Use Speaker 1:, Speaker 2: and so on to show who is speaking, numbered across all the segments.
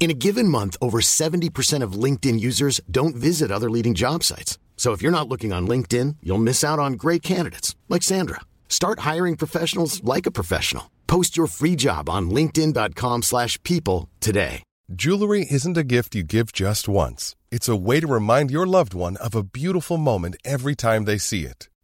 Speaker 1: In a given month, over 70% of LinkedIn users don't visit other leading job sites. So if you're not looking on LinkedIn, you'll miss out on great candidates like Sandra. Start hiring professionals like a professional. Post your free job on linkedin.com/people today.
Speaker 2: Jewelry isn't a gift you give just once. It's a way to remind your loved one of a beautiful moment every time they see it.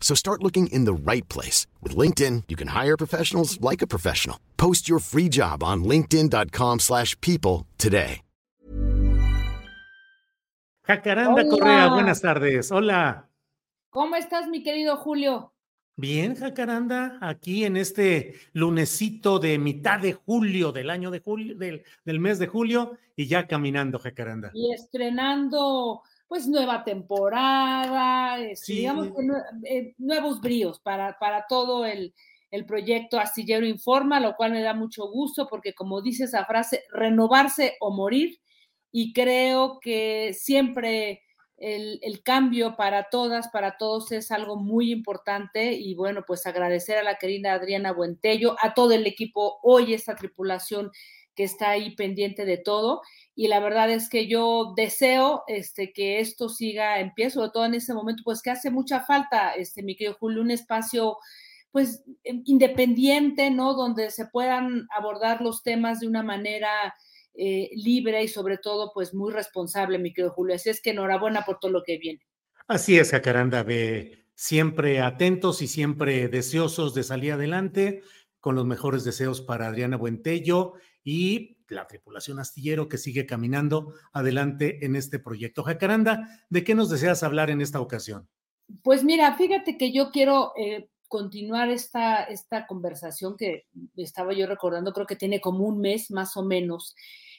Speaker 1: So start looking in the right place. With LinkedIn, you can hire professionals like a professional. Post your free job on linkedin.com slash people today.
Speaker 3: Jacaranda
Speaker 4: Hola.
Speaker 3: Correa, buenas tardes. Hola.
Speaker 4: ¿Cómo estás, mi querido Julio?
Speaker 3: Bien, Jacaranda, aquí en este lunesito de mitad de julio del año de julio, del, del mes de julio, y ya caminando, Jacaranda.
Speaker 4: Y estrenando, pues, nueva temporada, este,
Speaker 3: Sí.
Speaker 4: digamos que eh, nuevos bríos para, para todo el, el proyecto Astillero Informa, lo cual me da mucho gusto porque, como dice esa frase, renovarse o morir, y creo que siempre el, el cambio para todas, para todos es algo muy importante y bueno, pues agradecer a la querida Adriana Buentello, a todo el equipo, hoy esta tripulación que está ahí pendiente de todo y la verdad es que yo deseo este, que esto siga en pie, sobre todo en ese momento, pues que hace mucha falta, este, mi querido Julio, un espacio pues em, independiente, ¿no? Donde se puedan abordar los temas de una manera eh, libre y sobre todo pues muy responsable, mi querido Julio. Así es que enhorabuena por todo lo que viene.
Speaker 3: Así es, Jacaranda, ve siempre atentos y siempre deseosos de salir adelante, con los mejores deseos para Adriana Buentello y la tripulación astillero que sigue caminando adelante en este proyecto. Jacaranda, ¿de qué nos deseas hablar en esta ocasión?
Speaker 4: Pues mira, fíjate que yo quiero eh, continuar esta, esta conversación que estaba yo recordando, creo que tiene como un mes más o menos,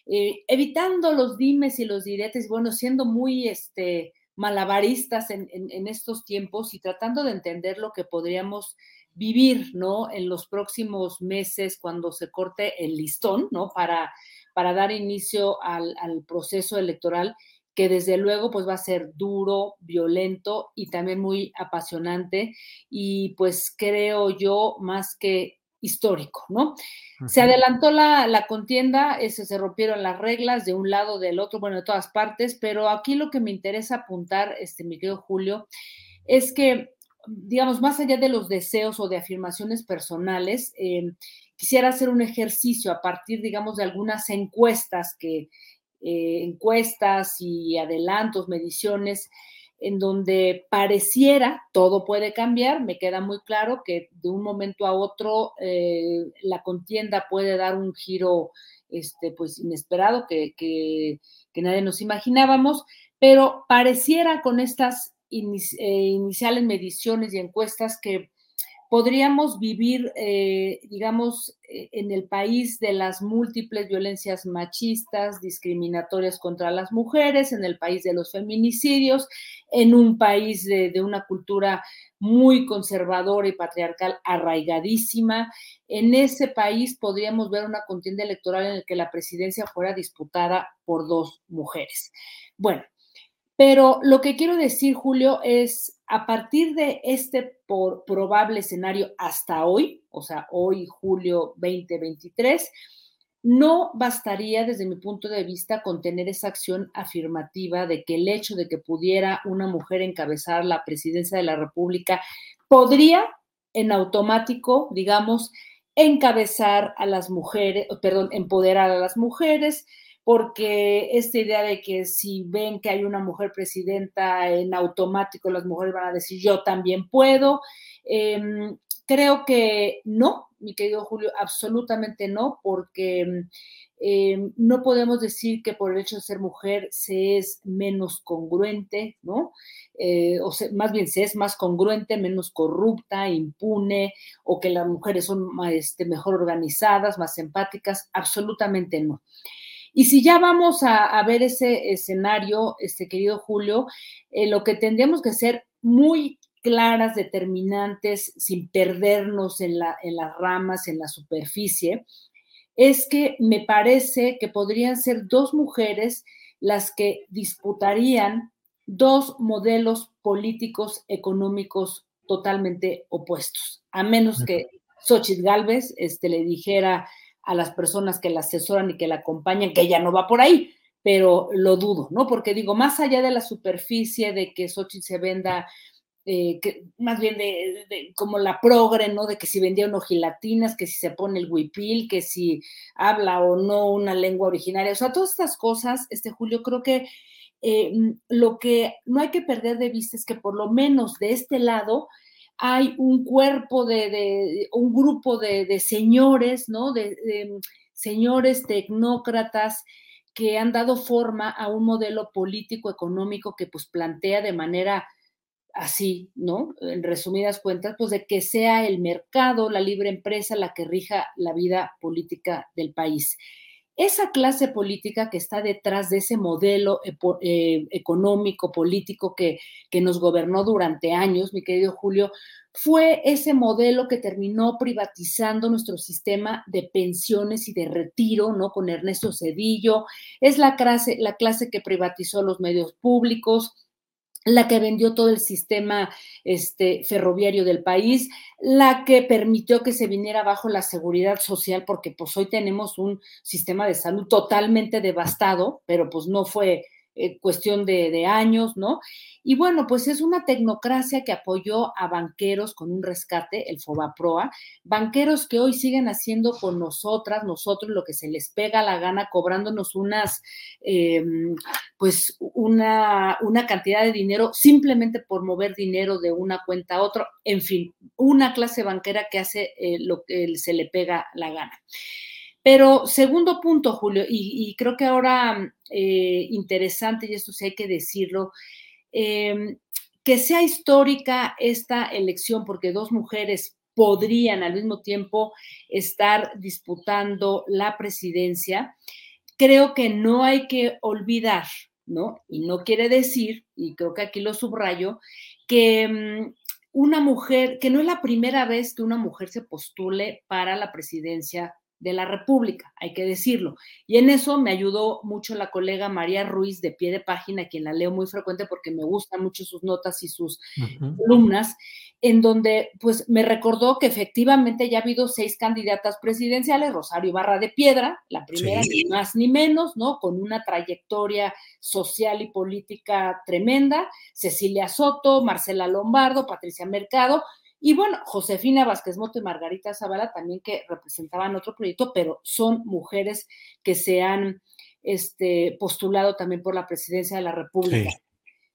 Speaker 4: eh, evitando los dimes y los diretes, bueno, siendo muy este, malabaristas en, estos tiempos y tratando de entender lo que podríamos vivir, ¿no? En los próximos meses cuando se corte el listón, ¿no? Para, para dar inicio al, al proceso electoral que desde luego pues va a ser duro, violento y también muy apasionante y pues creo yo más que histórico, ¿no? Se adelantó la, la contienda, ese, se rompieron las reglas de un lado, del otro, bueno, de todas partes, pero aquí lo que me interesa apuntar, este, mi querido Julio, es que, digamos, más allá de los deseos o de afirmaciones personales, eh, quisiera hacer un ejercicio a partir, digamos, de algunas encuestas que, eh, encuestas y adelantos, mediciones, en donde pareciera todo puede cambiar. Me queda muy claro que de un momento a otro eh, la contienda puede dar un giro este, pues, inesperado que, que, nadie nos imaginábamos, pero pareciera con estas iniciales mediciones y encuestas que podríamos vivir, eh, digamos, eh, en el país de las múltiples violencias machistas, discriminatorias contra las mujeres, en el país de los feminicidios, en un país de, una cultura muy conservadora y patriarcal arraigadísima. En ese país podríamos ver una contienda electoral en la que la presidencia fuera disputada por dos mujeres. Bueno, pero lo que quiero decir, Julio, es a partir de este probable escenario hasta hoy, o sea, hoy, julio 2023, no bastaría desde mi punto de vista con tener esa acción afirmativa de que el hecho de que pudiera una mujer encabezar la presidencia de la República podría en automático, digamos, encabezar a las mujeres, perdón, empoderar a las mujeres, porque esta idea de que si ven que hay una mujer presidenta, en automático las mujeres van a decir yo también puedo. Em, creo que no, mi querido Julio, absolutamente no, porque em, no podemos decir que por el hecho de ser mujer se es menos congruente, ¿no? Eh, o más bien se es más congruente, menos corrupta, impune, o que las mujeres son este, mejor organizadas, más empáticas, absolutamente no. Y si ya vamos a, ver ese escenario, este querido Julio, eh, lo que tendríamos que ser muy claras, determinantes, sin perdernos en, la, en las ramas, en la superficie, es que me parece que podrían ser dos mujeres las que disputarían dos modelos políticos económicos totalmente opuestos, a menos que Xochitl Galvez este, le dijera a las personas que la asesoran y que la acompañan, que ella no va por ahí, pero lo dudo, ¿no? Porque digo, más allá de la superficie de que Xochitl se venda, eh, que, más bien de, como la progre, ¿no? De que si vendía unos gilatinas, que si se pone el huipil, que si habla o no una lengua originaria, o sea, todas estas cosas, este Julio, creo que eh, lo que no hay que perder de vista es que por lo menos de este lado, hay un cuerpo de, un grupo de, señores, ¿no? De, señores tecnócratas que han dado forma a un modelo político económico que pues plantea de manera así, ¿no? En resumidas cuentas, pues de que sea el mercado, la libre empresa la que rija la vida política del país. Esa clase política que está detrás de ese modelo eh, económico, político que, que nos gobernó durante años, mi querido Julio, fue ese modelo que terminó privatizando nuestro sistema de pensiones y de retiro, ¿no? Con Ernesto Cedillo. Es la clase, la clase que privatizó los medios públicos, la que vendió todo el sistema este, ferroviario del país, la que permitió que se viniera abajo la seguridad social, porque pues hoy tenemos un sistema de salud totalmente devastado, pero pues no fue eh, cuestión de, años, ¿no? Y bueno, pues es una tecnocracia que apoyó a banqueros con un rescate, el FOBAPROA, banqueros que hoy siguen haciendo con nosotras, nosotros lo que se les pega la gana, cobrándonos unas, em, pues una, una cantidad de dinero simplemente por mover dinero de una cuenta a otra, en fin, una clase banquera que hace eh, lo que se le pega la gana. Pero segundo punto, Julio, y, creo que ahora eh, interesante, y esto sí hay que decirlo, Em, que sea histórica esta elección, porque dos mujeres podrían al mismo tiempo estar disputando la presidencia, creo que no hay que olvidar, ¿no? Y no quiere decir, y creo que aquí lo subrayo, que mm, una mujer, que no es la primera vez que una mujer se postule para la presidencia de la República, hay que decirlo. Y en eso me ayudó mucho la colega María Ruiz de pie de página, quien la leo muy frecuente porque me gustan mucho sus notas y sus columnas, en donde pues me recordó que efectivamente ya ha habido seis candidatas presidenciales, Rosario Barra de Piedra, la primera ni más ni menos, ¿no? Con una trayectoria social y política tremenda, Cecilia Soto, Marcela Lombardo, Patricia Mercado, y bueno, Josefina Vázquez Moto y Margarita Zavala también que representaban otro proyecto, pero son mujeres que se han este, postulado también por la presidencia de la República.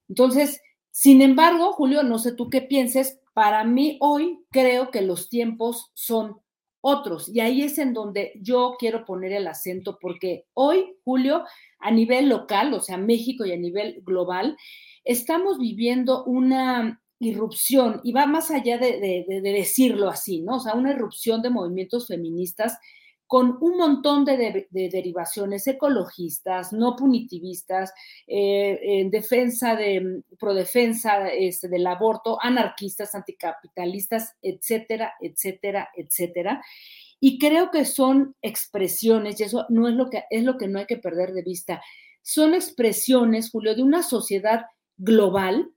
Speaker 4: Entonces, sin embargo, Julio, no sé tú qué pienses, para mí hoy creo que los tiempos son otros y ahí es en donde yo quiero poner el acento porque hoy, Julio, a nivel local, o sea, México y a nivel global, estamos viviendo una irrupción, y va más allá de, decirlo así, ¿no? O sea, una irrupción de movimientos feministas con un montón de, derivaciones ecologistas, no punitivistas, eh, en defensa de, prodefensa este, del aborto, anarquistas, anticapitalistas, etcétera, etcétera, etcétera. Y creo que son expresiones, y eso no es lo que, es lo que no hay que perder de vista, son expresiones, Julio, de una sociedad global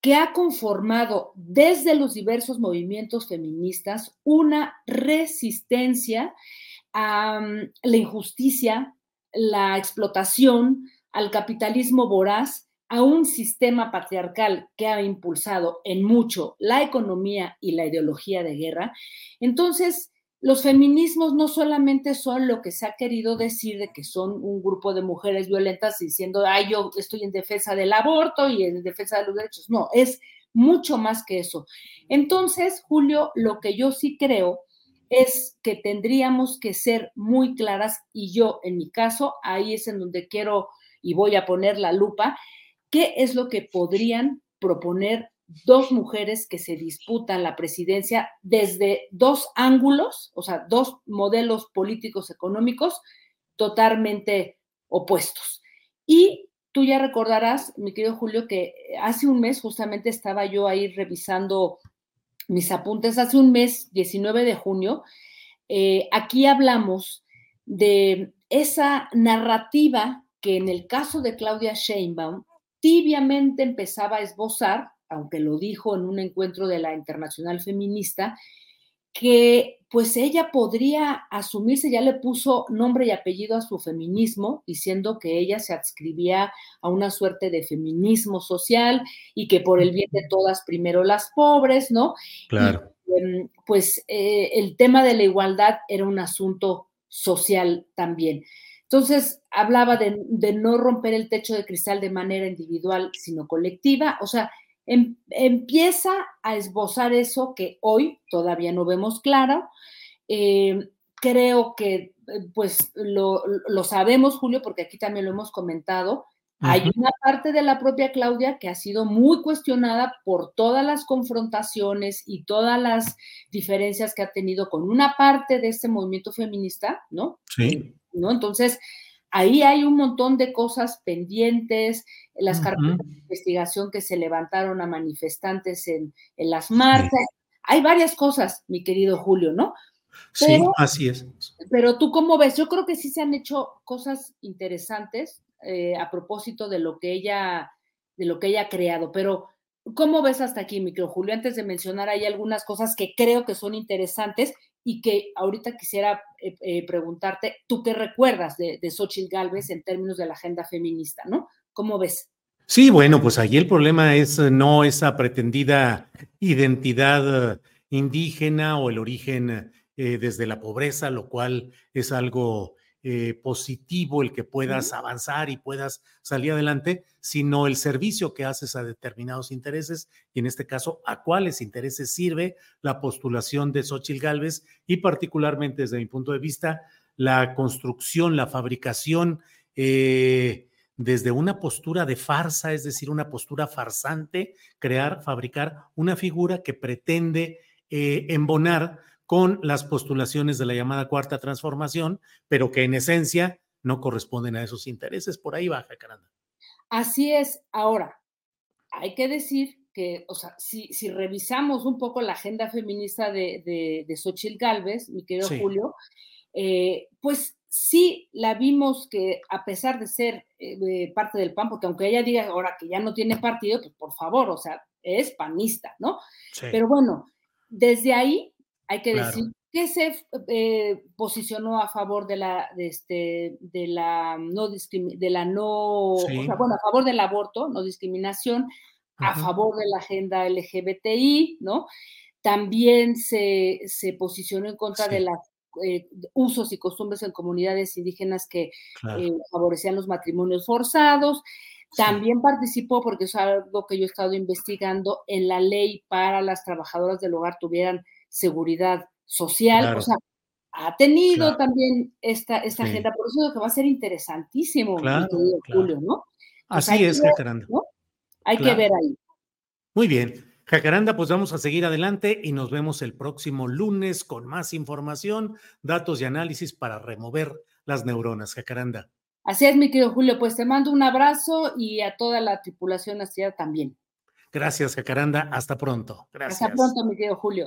Speaker 4: que ha conformado desde los diversos movimientos feministas una resistencia a mm, la injusticia, la explotación, al capitalismo voraz, a un sistema patriarcal que ha impulsado en mucho la economía y la ideología de guerra. Entonces, los feminismos no solamente son lo que se ha querido decir de que son un grupo de mujeres violentas diciendo, ay, yo estoy en defensa del aborto y en defensa de los derechos. No, es mucho más que eso. Entonces, Julio, lo que yo sí creo es que tendríamos que ser muy claras y yo, en mi caso, ahí es en donde quiero y voy a poner la lupa, qué es lo que podrían proponer dos mujeres que se disputan la presidencia desde dos ángulos, o sea, dos modelos políticos económicos totalmente opuestos. Y tú ya recordarás, mi querido Julio, que hace un mes justamente estaba yo ahí revisando mis apuntes, hace un mes, 19 de junio, eh, aquí hablamos de esa narrativa que en el caso de Claudia Sheinbaum tibiamente empezaba a esbozar aunque lo dijo en un encuentro de la Internacional Feminista, que pues ella podría asumirse, ya le puso nombre y apellido a su feminismo, diciendo que ella se adscribía a una suerte de feminismo social y que por el bien de todas, primero las pobres, ¿no?
Speaker 3: Claro.
Speaker 4: Em, pues eh, el tema de la igualdad era un asunto social también. Entonces, hablaba de, de no romper el techo de cristal de manera individual, sino colectiva. O sea, Em, empieza a esbozar eso que hoy todavía no vemos claro. Eh, creo que eh, pues lo, sabemos, Julio, porque aquí también lo hemos comentado. Hay una parte de la propia Claudia que ha sido muy cuestionada por todas las confrontaciones y todas las diferencias que ha tenido con una parte de este movimiento feminista, ¿no?
Speaker 3: Sí.
Speaker 4: ¿No? Entonces, Ahí hay un montón de cosas pendientes, las carpetas de investigación que se levantaron a manifestantes en, las marchas. Hay varias cosas, mi querido Julio, ¿no?
Speaker 3: sí, así es.
Speaker 4: Pero tú cómo ves, yo creo que sí se han hecho cosas interesantes eh, a propósito de lo que ella, de lo que ella ha creado, pero ¿cómo ves hasta aquí, mi querido Julio? Antes de mencionar, hay algunas cosas que creo que son interesantes y que ahorita quisiera eh, eh, preguntarte, ¿tú qué recuerdas de, de Xochitl Galvez en términos de la agenda feminista, no? ¿Cómo ves?
Speaker 3: Sí, bueno, pues ahí el problema es eh, no esa pretendida identidad indígena o el origen desde la pobreza, lo cual es algo eh, positivo el que puedas avanzar y puedas salir adelante, sino el servicio que haces a determinados intereses y en este caso a cuáles intereses sirve la postulación de Xochitl Galvez y particularmente desde mi punto de vista la construcción, la fabricación eh, desde una postura de farsa, es decir, una postura farsante, crear, fabricar una figura que pretende eh, embonar con las postulaciones de la llamada cuarta transformación, pero que en esencia no corresponden a esos intereses. Por ahí baja, caramba.
Speaker 4: Así es. Ahora, hay que decir que, o sea, si, revisamos un poco la agenda feminista de, de, de Xochitl Galvez, mi querido Julio, eh, pues sí la vimos que a pesar de ser eh, parte del PAN, porque aunque ella diga ahora que ya no tiene partido, pues por favor, o sea, es panista, ¿no? Pero bueno, desde ahí hay que decir que se eh, posicionó a favor de la, de este, de la no de la no, bueno, a favor del aborto, no discriminación, a favor de la agenda LGBTI, ¿no? También se, se posicionó en contra de los eh, usos y costumbres en comunidades indígenas que eh, favorecían los matrimonios forzados. También participó, porque es algo que yo he estado investigando, en la ley para las trabajadoras del hogar tuvieran seguridad social, o sea, ha tenido también esta, esta agenda, por eso que va a ser interesantísimo, Julio, ¿no?
Speaker 3: Así es,
Speaker 4: Hay que ver ahí.
Speaker 3: Muy bien. Jacaranda, pues vamos a seguir adelante y nos vemos el próximo lunes con más información, datos y análisis para remover las neuronas. Jacaranda.
Speaker 4: Así es, mi querido Julio, pues te mando un abrazo y a toda la tripulación astillera también.
Speaker 3: Gracias, Jacaranda. Hasta pronto. Gracias. Hasta
Speaker 4: pronto, mi querido Julio.